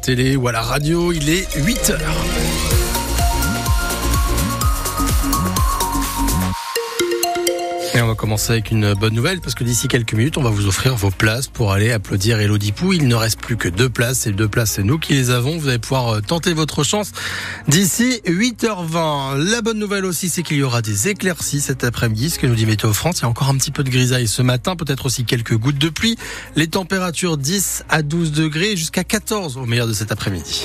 télé ou à la radio. Il est 8 heures. Et on va commencer avec une bonne nouvelle parce que d'ici quelques minutes, on va vous offrir vos places pour aller applaudir Elodie Pou. Il ne reste plus que deux places. Ces deux places, c'est nous qui les avons. Vous allez pouvoir euh, tenter votre chance d'ici 8h20. La bonne nouvelle aussi, c'est qu'il y aura des éclaircies cet après-midi. Ce que nous dit Météo France. Il y a encore un petit peu de grisaille ce matin, peut-être aussi quelques gouttes de pluie. Les températures 10 à 12 degrés jusqu'à 14 au meilleur de cet après-midi.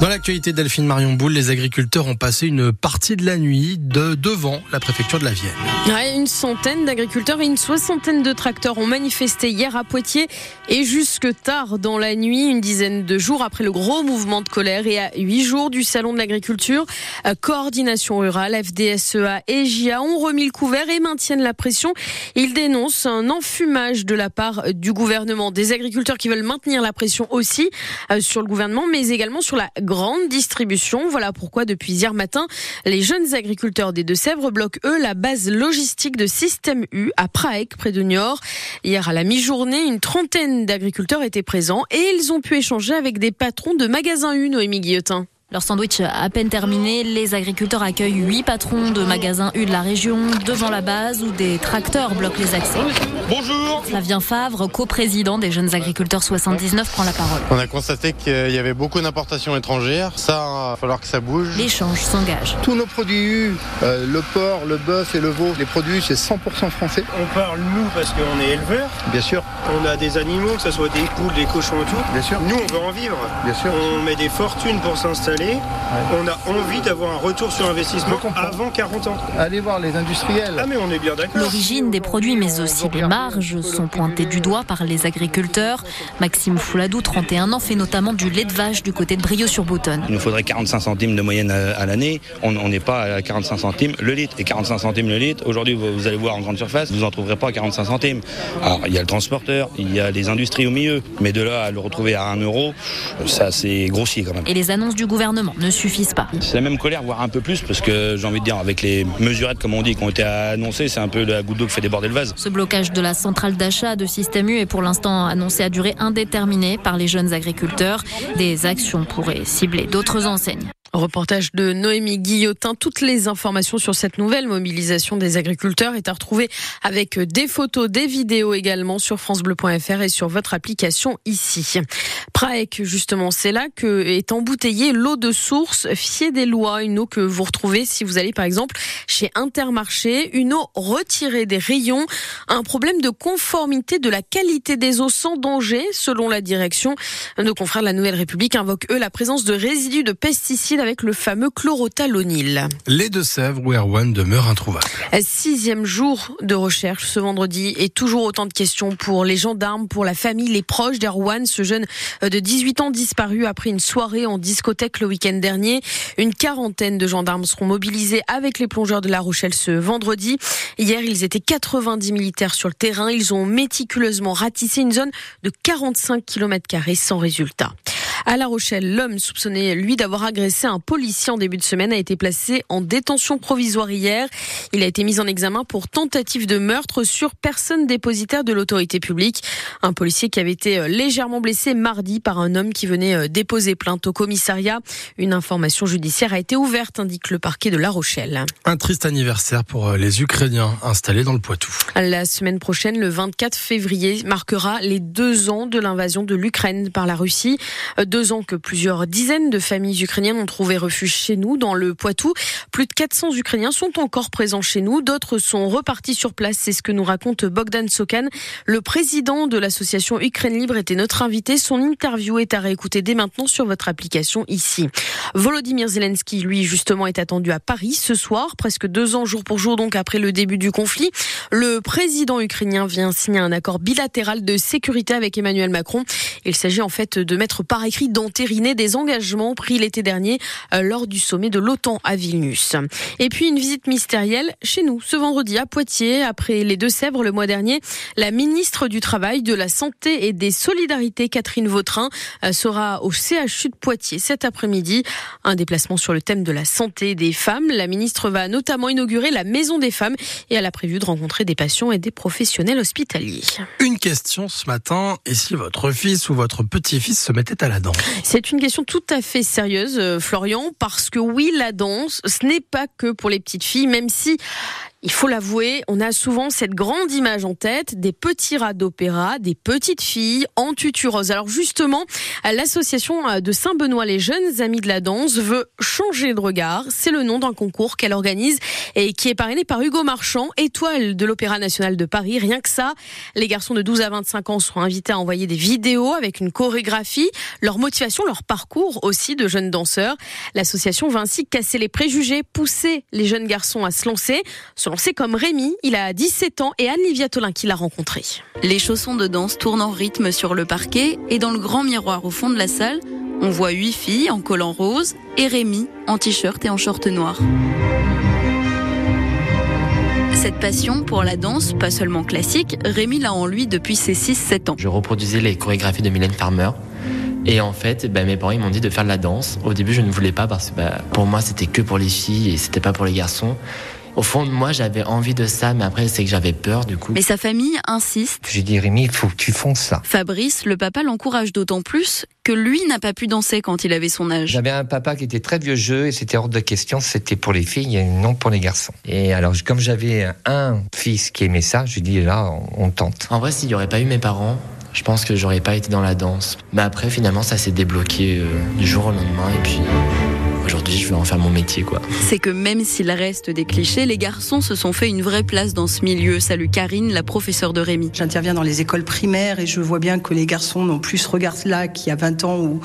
Dans l'actualité Delphine Marion Boule, les agriculteurs ont passé une partie de la nuit de devant la préfecture de la Vienne. une centaine d'agriculteurs et une soixantaine de tracteurs ont manifesté hier à Poitiers et jusque tard dans la nuit, une dizaine de jours après le gros mouvement de colère et à huit jours du salon de l'agriculture, euh, coordination rurale, FDSEA et JA ont remis le couvert et maintiennent la pression. Ils dénoncent un enfumage de la part du gouvernement, des agriculteurs qui veulent maintenir la pression aussi euh, sur le gouvernement, mais également sur la grande distribution. Voilà pourquoi depuis hier matin, les jeunes agriculteurs des Deux-Sèvres bloquent eux la base logistique de Système U à Prague, près de Niort. Hier à la mi-journée, une trentaine d'agriculteurs étaient présents et ils ont pu échanger avec des patrons de magasins U, Noémie Guillotin. Leur sandwich à peine terminé, les agriculteurs accueillent huit patrons de magasins U de la région devant la base où des tracteurs bloquent les accès. Bonjour Flavien Favre, coprésident des jeunes agriculteurs 79, prend la parole. On a constaté qu'il y avait beaucoup d'importations étrangères. Ça, il va falloir que ça bouge. L'échange s'engage. Tous nos produits U, euh, le porc, le bœuf et le veau, les produits, c'est 100% français. On parle nous parce qu'on est éleveurs. Bien sûr. On a des animaux, que ce soit des poules, des cochons et tout. Bien sûr. Nous, on veut en vivre. Bien sûr. On met des fortunes pour s'installer on a envie d'avoir un retour sur investissement avant 40 ans. Allez voir les industriels. Ah mais on est bien d'accord. L'origine des produits mais aussi les marges sont pointées du doigt par les agriculteurs. Maxime Fouladou, 31 ans, fait notamment du lait de vache du côté de Brio-sur-Boutonne. Il nous faudrait 45 centimes de moyenne à, l'année. On n'est pas à 45 centimes le litre. Et 45 centimes le litre, aujourd'hui vous, allez voir en grande surface, vous n'en trouverez pas à 45 centimes. Alors il y a le transporteur, il y a les industries au milieu. Mais de là à le retrouver à 1 euro, ça c'est grossier quand même. Et les annonces du gouvernement ne suffisent pas. C'est la même colère, voire un peu plus, parce que j'ai envie de dire, avec les mesurettes, comme on dit, qui ont été annoncées, c'est un peu la goutte d'eau qui fait déborder le vase. Ce blocage de la centrale d'achat de Système U est pour l'instant annoncé à durée indéterminée par les jeunes agriculteurs. Des actions pourraient cibler d'autres enseignes. Reportage de Noémie Guillotin. Toutes les informations sur cette nouvelle mobilisation des agriculteurs est à retrouver avec des photos, des vidéos également sur francebleu.fr et sur votre application ici. Praec, justement, c'est là que est embouteillée l'eau de source Fier des Lois, une eau que vous retrouvez si vous allez par exemple chez Intermarché, une eau retirée des rayons, un problème de conformité de la qualité des eaux sans danger, selon la direction. Nos confrères de la Nouvelle République invoquent eux la présence de résidus de pesticides avec le fameux chlorothalonil. Les Deux-Sèvres où Erwan demeure introuvable. Sixième jour de recherche ce vendredi et toujours autant de questions pour les gendarmes, pour la famille, les proches d'Erwan, ce jeune de 18 ans disparu après une soirée en discothèque le week-end dernier. Une quarantaine de gendarmes seront mobilisés avec les plongeurs de La Rochelle ce vendredi. Hier, ils étaient 90 militaires sur le terrain. Ils ont méticuleusement ratissé une zone de 45 km sans résultat. À La Rochelle, l'homme soupçonné, lui, d'avoir agressé un policier en début de semaine a été placé en détention provisoire hier. Il a été mis en examen pour tentative de meurtre sur personne dépositaire de l'autorité publique. Un policier qui avait été euh, légèrement blessé mardi par un homme qui venait euh, déposer plainte au commissariat. Une information judiciaire a été ouverte, indique le parquet de La Rochelle. Un triste anniversaire pour euh, les Ukrainiens installés dans le Poitou. La semaine prochaine, le 24 février, marquera les deux ans de l'invasion de l'Ukraine par la Russie deux ans que plusieurs dizaines de familles ukrainiennes ont trouvé refuge chez nous, dans le Poitou. Plus de 400 Ukrainiens sont encore présents chez nous. D'autres sont repartis sur place. C'est ce que nous raconte Bogdan Sokan. Le président de l'association Ukraine Libre était notre invité. Son interview est à réécouter dès maintenant sur votre application ici. Volodymyr Zelensky, lui, justement, est attendu à Paris ce soir, presque deux ans jour pour jour, donc après le début du conflit. Le président ukrainien vient signer un accord bilatéral de sécurité avec Emmanuel Macron. Il s'agit en fait de mettre par écrit d'entériner des engagements pris l'été dernier euh, lors du sommet de l'OTAN à Vilnius. Et puis une visite mystérielle chez nous ce vendredi à Poitiers après les Deux-Sèvres le mois dernier. La ministre du Travail, de la Santé et des Solidarités, Catherine Vautrin, euh, sera au CHU de Poitiers cet après-midi. Un déplacement sur le thème de la santé des femmes. La ministre va notamment inaugurer la Maison des femmes et elle a prévu de rencontrer des patients et des professionnels hospitaliers. Une question ce matin, et si votre fils ou votre petit-fils se mettait à la danse? C'est une question tout à fait sérieuse, euh, Florian, parce que oui, la danse, ce n'est pas que pour les petites filles, même si il faut l'avouer, on a souvent cette grande image en tête des petits rats d'opéra, des petites filles en tutu rose. Alors justement, l'association de Saint-Benoît les jeunes amis de la danse veut changer de regard. C'est le nom d'un concours qu'elle organise et qui est parrainé par Hugo Marchand, étoile de l'Opéra national de Paris. Rien que ça, les garçons de 12 à 25 ans seront invités à envoyer des vidéos avec une chorégraphie, leur motivation, leur parcours aussi de jeunes danseurs. L'association va ainsi casser les préjugés, pousser les jeunes garçons à se lancer c'est comme Rémi, il a 17 ans et Anne-Livia Tolin qui l'a rencontré. Les chaussons de danse tournent en rythme sur le parquet et dans le grand miroir au fond de la salle, on voit huit filles en collant rose et Rémi en t-shirt et en short noir. Cette passion pour la danse, pas seulement classique, Rémi l'a en lui depuis ses 6-7 ans. Je reproduisais les chorégraphies de Mylène Farmer. Et en fait, bah, mes parents m'ont dit de faire de la danse. Au début, je ne voulais pas parce que bah, pour moi, c'était que pour les filles et c'était pas pour les garçons. Au fond de moi, j'avais envie de ça, mais après, c'est que j'avais peur du coup. Mais sa famille insiste. J'ai dit, Rémi, il faut que tu fonces ça. Fabrice, le papa, l'encourage d'autant plus que lui n'a pas pu danser quand il avait son âge. J'avais un papa qui était très vieux jeu et c'était hors de question, c'était pour les filles et non pour les garçons. Et alors, comme j'avais un fils qui aimait ça, je dis là, on tente. En vrai, s'il n'y aurait pas eu mes parents, je pense que j'aurais pas été dans la danse. Mais après, finalement, ça s'est débloqué euh, du jour au lendemain et puis. Aujourd'hui, je vais en faire mon métier, quoi. C'est que même s'il reste des clichés, les garçons se sont fait une vraie place dans ce milieu. Salut Karine, la professeure de Rémi. J'interviens dans les écoles primaires et je vois bien que les garçons n'ont plus ce regard-là qu'il y a 20 ans où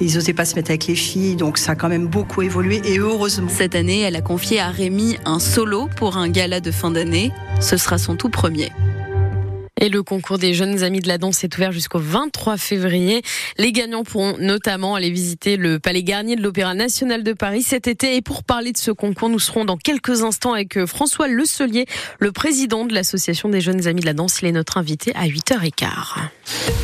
ils n'osaient pas se mettre avec les filles, donc ça a quand même beaucoup évolué et heureusement. Cette année, elle a confié à Rémi un solo pour un gala de fin d'année. Ce sera son tout premier. Et le concours des jeunes amis de la danse est ouvert jusqu'au 23 février. Les gagnants pourront notamment aller visiter le Palais Garnier de l'Opéra national de Paris cet été. Et pour parler de ce concours, nous serons dans quelques instants avec euh, François Le le président de l'association des jeunes amis de la danse. Il est notre invité à 8h15.